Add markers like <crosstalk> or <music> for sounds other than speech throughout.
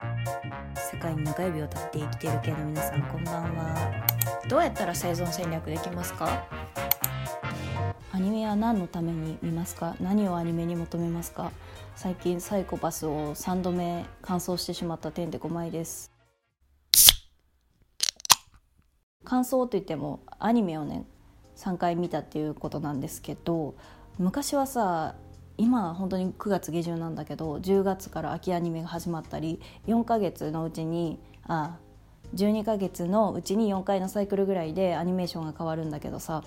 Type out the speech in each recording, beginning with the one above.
世界に中指を立って生きている系の皆さんこんばんは。どうやったら生存戦略できますか？アニメは何のために見ますか？何をアニメに求めますか？最近サイコパスを3度目完走してしまった点で5枚です。感想といってもアニメをね3回見たっていうことなんですけど昔はさ今本当に9月下旬なんだけど10月から秋アニメが始まったり4ヶ月のうちにあ12ヶ月のうちに4回のサイクルぐらいでアニメーションが変わるんだけどさ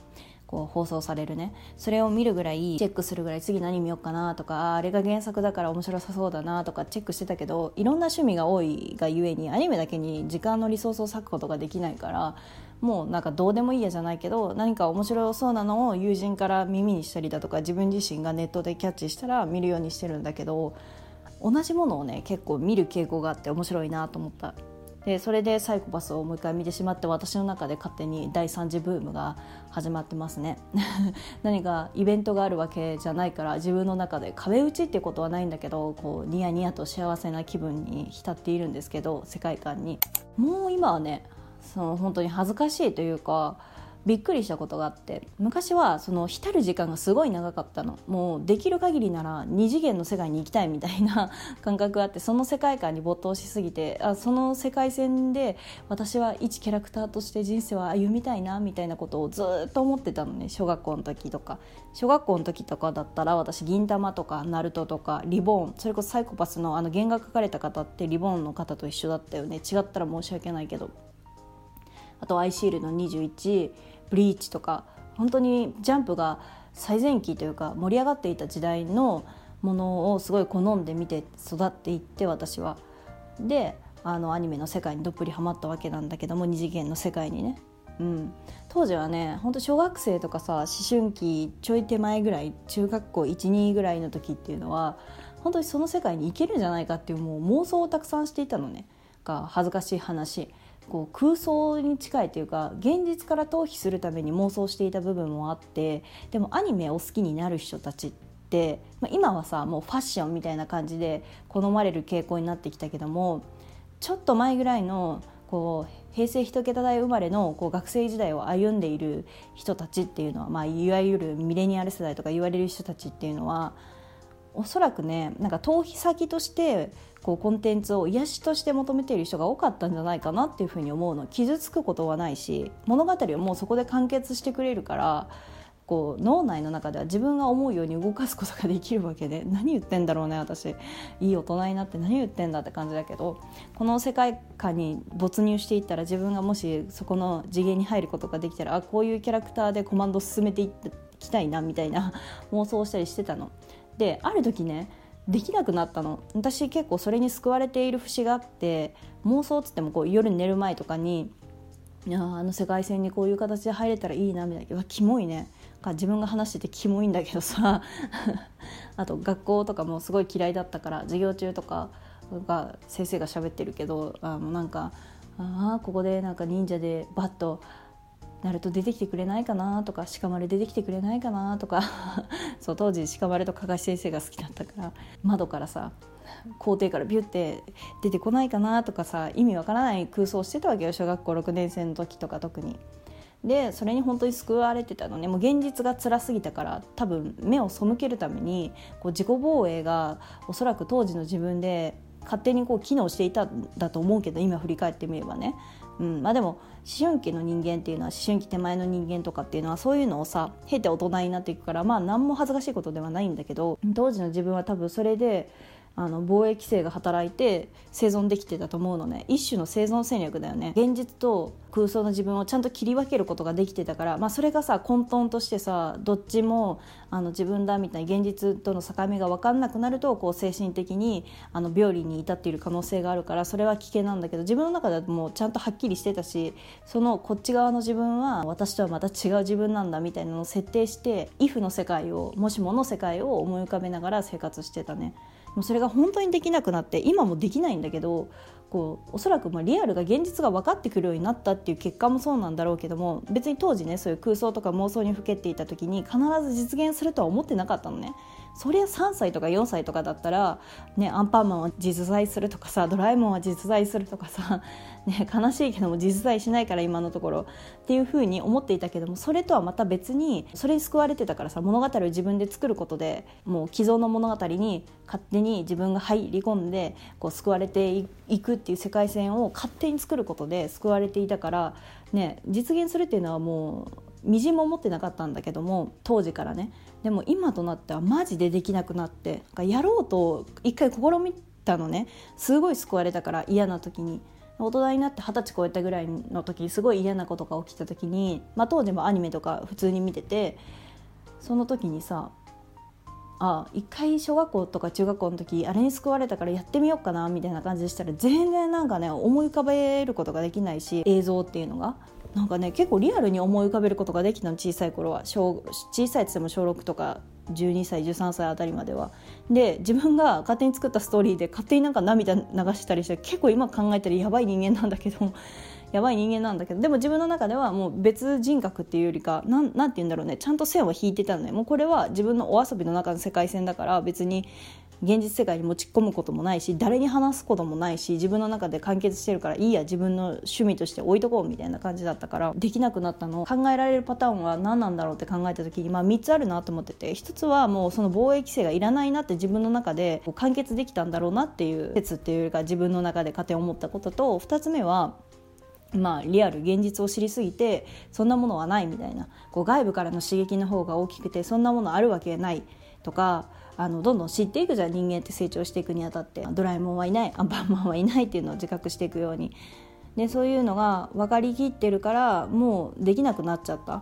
こう放送されるね。それを見るぐらいチェックするぐらい次何見ようかなとかあれが原作だから面白さそうだなとかチェックしてたけどいろんな趣味が多いがゆえにアニメだけに時間のリソースを割くことができないからもうなんかどうでもいいやじゃないけど何か面白そうなのを友人から耳にしたりだとか自分自身がネットでキャッチしたら見るようにしてるんだけど同じものをね結構見る傾向があって面白いなと思った。でそれでサイコパスをもう一回見てしまって私の中で勝手に第3次ブームが始まってますね。<laughs> 何かイベントがあるわけじゃないから自分の中で壁打ちってことはないんだけどこうニヤニヤと幸せな気分に浸っているんですけど世界観に。もう今はねその本当に恥ずかしいというかびっくりしたことがあって昔はその浸る時間がすごい長かったの。もうできる限りなら2次元の世界に行きたいみたいな <laughs> 感覚があってその世界観に没頭しすぎてあその世界線で私は一キャラクターとして人生を歩みたいなみたいなことをずっと思ってたのね。小学校の時とか。小学校の時とかだったら私銀魂とかナルトとかリボーン。それこそサイコパスのあの原画描かれた方ってリボーンの方と一緒だったよね。違ったら申し訳ないけど。あとアイシールド21ブリーチとか本当にジャンプが最前期というか盛り上がっていた時代のものをすごい好んで見て育っていって私は。であのアニメの世界にどっぷりハマったわけなんだけども二次元の世界にね。うん、当時はね本当小学生とかさ思春期ちょい手前ぐらい中学校12ぐらいの時っていうのは本当にその世界に行けるんじゃないかっていうもう妄想をたくさんしていたのねが恥ずかしい話こう空想に近いというか現実から逃避するために妄想していた部分もあってでもアニメを好きになる人たちって、まあ、今はさもうファッションみたいな感じで好まれる傾向になってきたけどもちょっと前ぐらいのこう平成一桁台生まれのこう学生時代を歩んでいる人たちっていうのは、まあ、いわゆるミレニアル世代とか言われる人たちっていうのはおそらくねなんか逃避先としてこうコンテンツを癒しとして求めている人が多かったんじゃないかなっていうふうに思うの傷つくことはないし物語をもうそこで完結してくれるからこう脳内の中では自分が思うように動かすことができるわけで何言ってんだろうね私いい大人になって何言ってんだって感じだけどこの世界観に没入していったら自分がもしそこの次元に入ることができたらあこういうキャラクターでコマンド進めていきたいなみたいな妄想したりしてたの。である時ねできなくなったの。私結構それに救われている節があって妄想っつってもこう夜寝る前とかにいやあの世界線にこういう形で入れたらいいなみたいな。キモいね。か自分が話しててキモいんだけどさ。<laughs> あと学校とかもすごい嫌いだったから授業中とかが先生が喋ってるけどあのなんかああここでなんか忍者でバッとなると出てきてくれないかなとか鹿丸出てきてくれないかなとか <laughs> そう当時鹿丸と加賀先生が好きだったから窓からさ校庭からビュッて出てこないかなとかさ意味わからない空想してたわけよ小学校6年生の時とか特に。でそれに本当に救われてたのねもう現実が辛すぎたから多分目を背けるためにこう自己防衛がおそらく当時の自分で勝手にこう機能していたんだと思うけど今振り返ってみればね。うんまあ、でも思春期の人間っていうのは思春期手前の人間とかっていうのはそういうのをさ経て大人になっていくからまあ何も恥ずかしいことではないんだけど当時の自分は多分それであの防衛規制が働いて生存できてたと思うのね一種の生存戦略だよね現実と空想の自分をちゃんと切り分けることができてたから、まあ、それがさ混沌としてさどっちもあの自分だみたいに現実との境目が分かんなくなるとこう精神的にあの病理に至っている可能性があるからそれは危険なんだけど自分の中ではもうちゃんとはっきりしてたしそのこっち側の自分は私とはまた違う自分なんだみたいなのを設定して if の世界をもしもの世界を思い浮かべながら生活してたね。もうそれが本当にできなくなって今もできないんだけどこうおそらくまあリアルが現実が分かってくるようになったっていう結果もそうなんだろうけども別に当時ねそういう空想とか妄想にふけていた時に必ず実現するとは思ってなかったのね。そりゃ3歳とか4歳とかだったら、ね、アンパンマンは実在するとかさドラえもんは実在するとかさ、<laughs> ね、悲しいけども実在しないから今のところっていうふうに思っていたけどもそれとはまた別にそれに救われてたからさ物語を自分で作ることでもう既存の物語に勝手に自分が入り込んでこう救われていくっていう世界線を勝手に作ることで救われていたから、ね、実現するっていうのはもうみじんも思ってなかったんだけども当時からね。でも今となってはマジでできなくなってやろうと一回試みたのね。すごい救われたから嫌な時に。大人になって二十歳超えたぐらいの時すごい嫌なことが起きた時に、まあ、当時もアニメとか普通に見ててその時にさあ一回小学校とか中学校の時あれに救われたからやってみようかなみたいな感じでしたら全然なんかね思い浮かべることができないし映像っていうのが。なんかね結構リアルに思い浮かべることができたの小さい頃は。小小さいっつっても小6とか12歳13歳あたりまでは。で自分が勝手に作ったストーリーで勝手になんか涙流したりして結構今考えたらやばい人間なんだけど <laughs> やばい人間なんだけどでも自分の中ではもう別人格っていうよりかなんなんて言うんだろうね。ちゃんと線を引いてたのね。もうこれは自分のお遊びの中の世界線だから別に現実世界に持ち込むこともないし誰に話すこともないし自分の中で完結してるからいいや自分の趣味として置いとこうみたいな感じだったからできなくなったの。考えられるパターンは何なんだろうって考えた時に、まあ、3つあるなと思ってて。1つはもうその防衛規制がいらないなって自分の中で完結できたんだろうなっていう説っていうか自分の中で勝手に思ったことと2つ目はまあ、リアル現実を知りすぎてそんなものはないみたいな。こう外部からの刺激の方が大きくてそんなものあるわけないとかあのどんどん知っていくじゃん人間って成長していくにあたって。ドラえもんはいないアンパンマンはいないっていうのを自覚していくように。でそういうのが分かりきってるからもうできなくなっちゃった。っ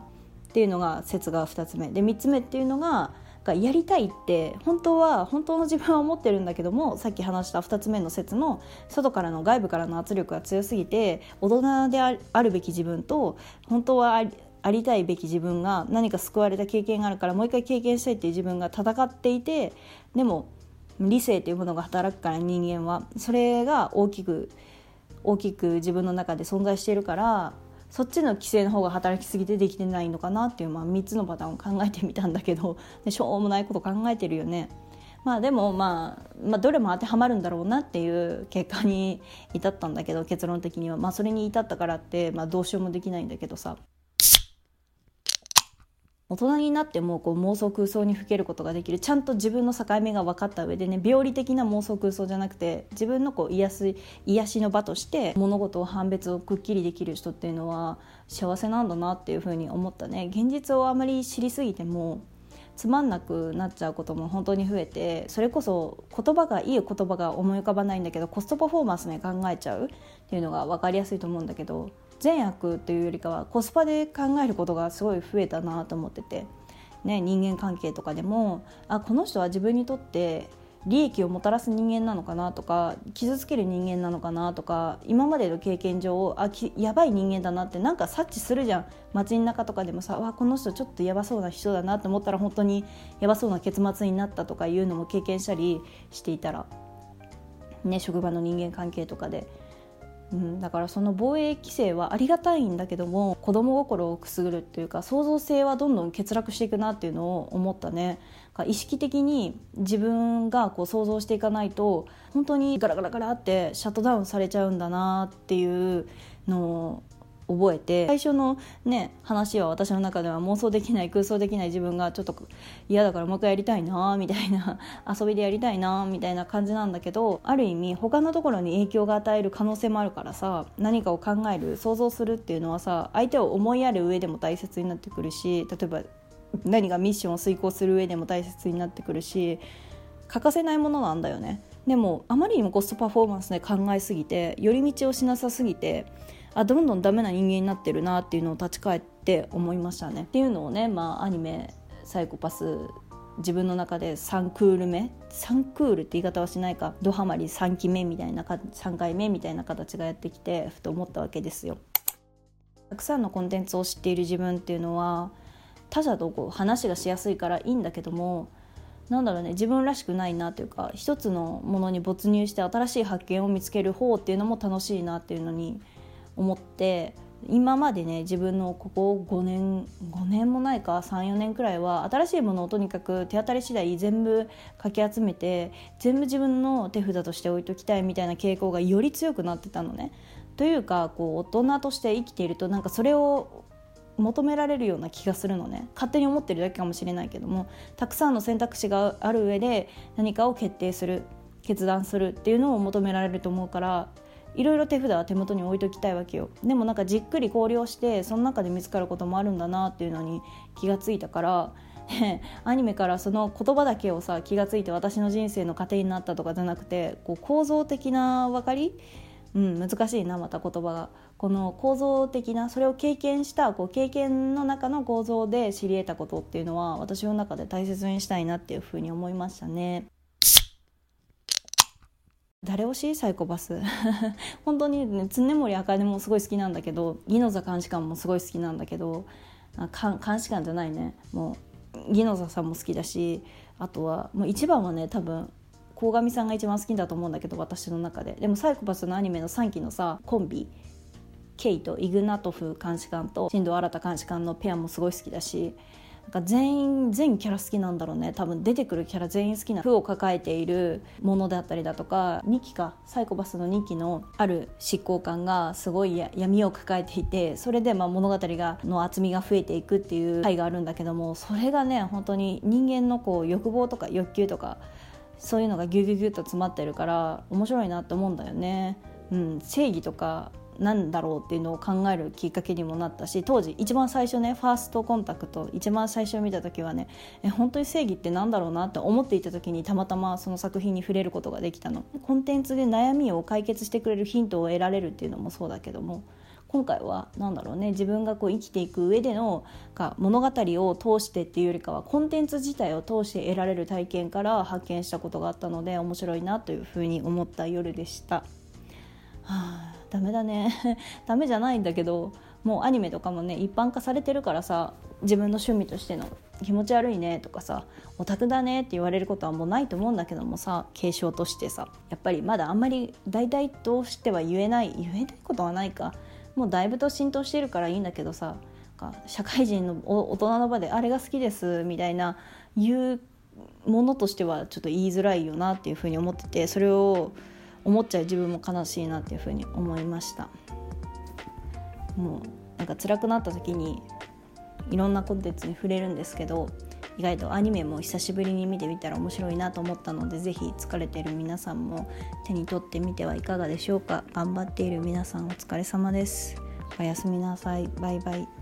ていうのが説が2つ目。で3つ目っていうのがやりたいって本当は本当の自分は思ってるんだけどもさっき話した2つ目の説の外からの外部からの圧力が強すぎて大人であるべき自分と本当はありたいべき自分が何か救われた経験があるからもう一回経験したいっていう自分が戦っていてでも理性というものが働くから人間はそれが大きく大きく自分の中で存在しているからそっちの規制の方が働きすぎてできてないのかなっていう、まあ、3つのパターンを考えてみたんだけど <laughs> しょうもないこと考えてるよね。まあでも、まあ、まあどれも当てはまるんだろうなっていう結果に至ったんだけど結論的には、まあ、それに至ったからって、まあ、どうしようもできないんだけどさ。大人になってもこう妄想空想にふけることができる。ちゃんと自分の境目が分かった上でね病理的な妄想空想じゃなくて自分のこう癒す癒しの場として物事を判別をくっきりできる人っていうのは幸せなんだなっていうふうに思ったね。現実をあまり知りすぎてもつまんなくなっちゃうことも本当に増えてそれこそ言葉がいい言葉が思い浮かばないんだけどコストパフォーマンスで考えちゃうっていうのが分かりやすいと思うんだけど善悪というよりかはコスパで考えることがすごい増えたなと思ってて、ね、人間関係とかでもあこの人は自分にとって利益をもたらす人間なのかなとか傷つける人間なのかなとか今までの経験上あきやばい人間だなってなんか察知するじゃん。街の中とかでもさわこの人ちょっとやばそうな人だなと思ったら本当にやばそうな結末になったとかいうのも経験したりしていたら、ね、職場の人間関係とかで。うん、だからその防衛規制はありがたいんだけども子供心をくすぐるっていうか創造性はどんどん欠落していくなっていうのを思ったね。意識的に自分がこう想像していかないと本当にガラガラガラってシャットダウンされちゃうんだなっていうのを覚えて最初のね話は私の中では妄想できない空想できない自分がちょっと嫌だからもう一回やりたいなみたいな <laughs> 遊びでやりたいなみたいな感じなんだけどある意味他のところに影響が与える可能性もあるからさ何かを考える想像するっていうのはさ相手を思いやる上でも大切になってくるし例えば何がミッションを遂行する上でも大切になってくるし欠かせないものなんだよね。でもあまりにもコストパフォーマンスで考えすぎて寄り道をしなさすぎてあどんどんダメな人間になってるなっていうのを立ち返って思いましたね。っていうのをね、まあ、アニメ「サイコパス」自分の中で3クール目3クールって言い方はしないかドハマり3期目みたいな3回目みたいな形がやってきてふと思ったわけですよ。たくさんのコンテンツを知っている自分っていうのは他者とこう話がしやすいからいいんだけどもなんだろうね自分らしくないなというか一つのものに没入して新しい発見を見つける方っていうのも楽しいなっていうのに思って今までね自分のここ5年5年もないか34年くらいは新しいものをとにかく手当たり次第全部かき集めて全部自分の手札として置いときたいみたいな傾向がより強くなってたのね。というかこう大人として生きているとなんかそれを求められるような気がするのね勝手に思ってるだけかもしれないけどもたくさんの選択肢がある上で何かを決定する決断するっていうのを求められると思うからいろいろ手札は手元に置いときたいわけよ。でもなんかじっくり考慮してその中で見つかることもあるんだなっていうのに気がついたから <laughs> アニメからその言葉だけをさ気がついて私の人生の糧になったとかじゃなくてこう構造的な分かり、うん、難しいなまた言葉が。この構造的なそれを経験したこう経験の中の構造で知り得たことっていうのは私の中で大切にしたいなっていうふうに思いましたね。誰推し？サイコパス。<laughs> 本当にね常森茜もすごい好きなんだけどギノザ監視官もすごい好きなんだけど監視官じゃないね。もうギノザさんも好きだしあとはもう一番はね多分鴻上さんが一番好きだと思うんだけど私の中で。でもサイコパスのアニメの3期のさコンビケイとイグナトフ監視官と新藤新監視官のペアもすごい好きだしなんか全員全キャラ好きなんだろうね多分出てくるキャラ全員好きな負を抱えているものであったりだとか2期かサイコパスの2期のある執行官がすごい闇を抱えていてそれでま物語がの厚みが増えていくっていう回があるんだけどもそれがね本当に人間のこう欲望とか欲求とかそういうのがギュギュギュッと詰まってるから面白いなって思うんだよね。うん、正義とかなんだろうっていうのを考えるきっかけにもなったし当時一番最初ねファーストコンタクト一番最初見た時はねえ本当に正義ってなんだろうなって思っていた時にたまたまその作品に触れることができたのコンテンツで悩みを解決してくれるヒントを得られるっていうのもそうだけども今回は何だろうね自分がこう生きていく上でのか物語を通してっていうよりかはコンテンツ自体を通して得られる体験から発見したことがあったので面白いなというふうに思った夜でした。はあダメだね。<laughs> ダメじゃないんだけどもうアニメとかもね一般化されてるからさ自分の趣味としての気持ち悪いねとかさオタクだねって言われることはもうないと思うんだけどもさ継承としてさやっぱりまだあんまり大々としては言えない言えないことはないか。もうだいぶと浸透してるからいいんだけどさ社会人の大人の場であれが好きですみたいな言うものとしてはちょっと言いづらいよなっていうふうに思っててそれを思っちゃう自分も悲しいなっていうふうに思いました。もうなんか辛くなった時にいろんなコンテンツに触れるんですけど意外とアニメも久しぶりに見てみたら面白いなと思ったので是非疲れてる皆さんも手に取ってみてはいかがでしょうか。頑張っている皆さんお疲れ様です。おやすみなさい。バイバイ。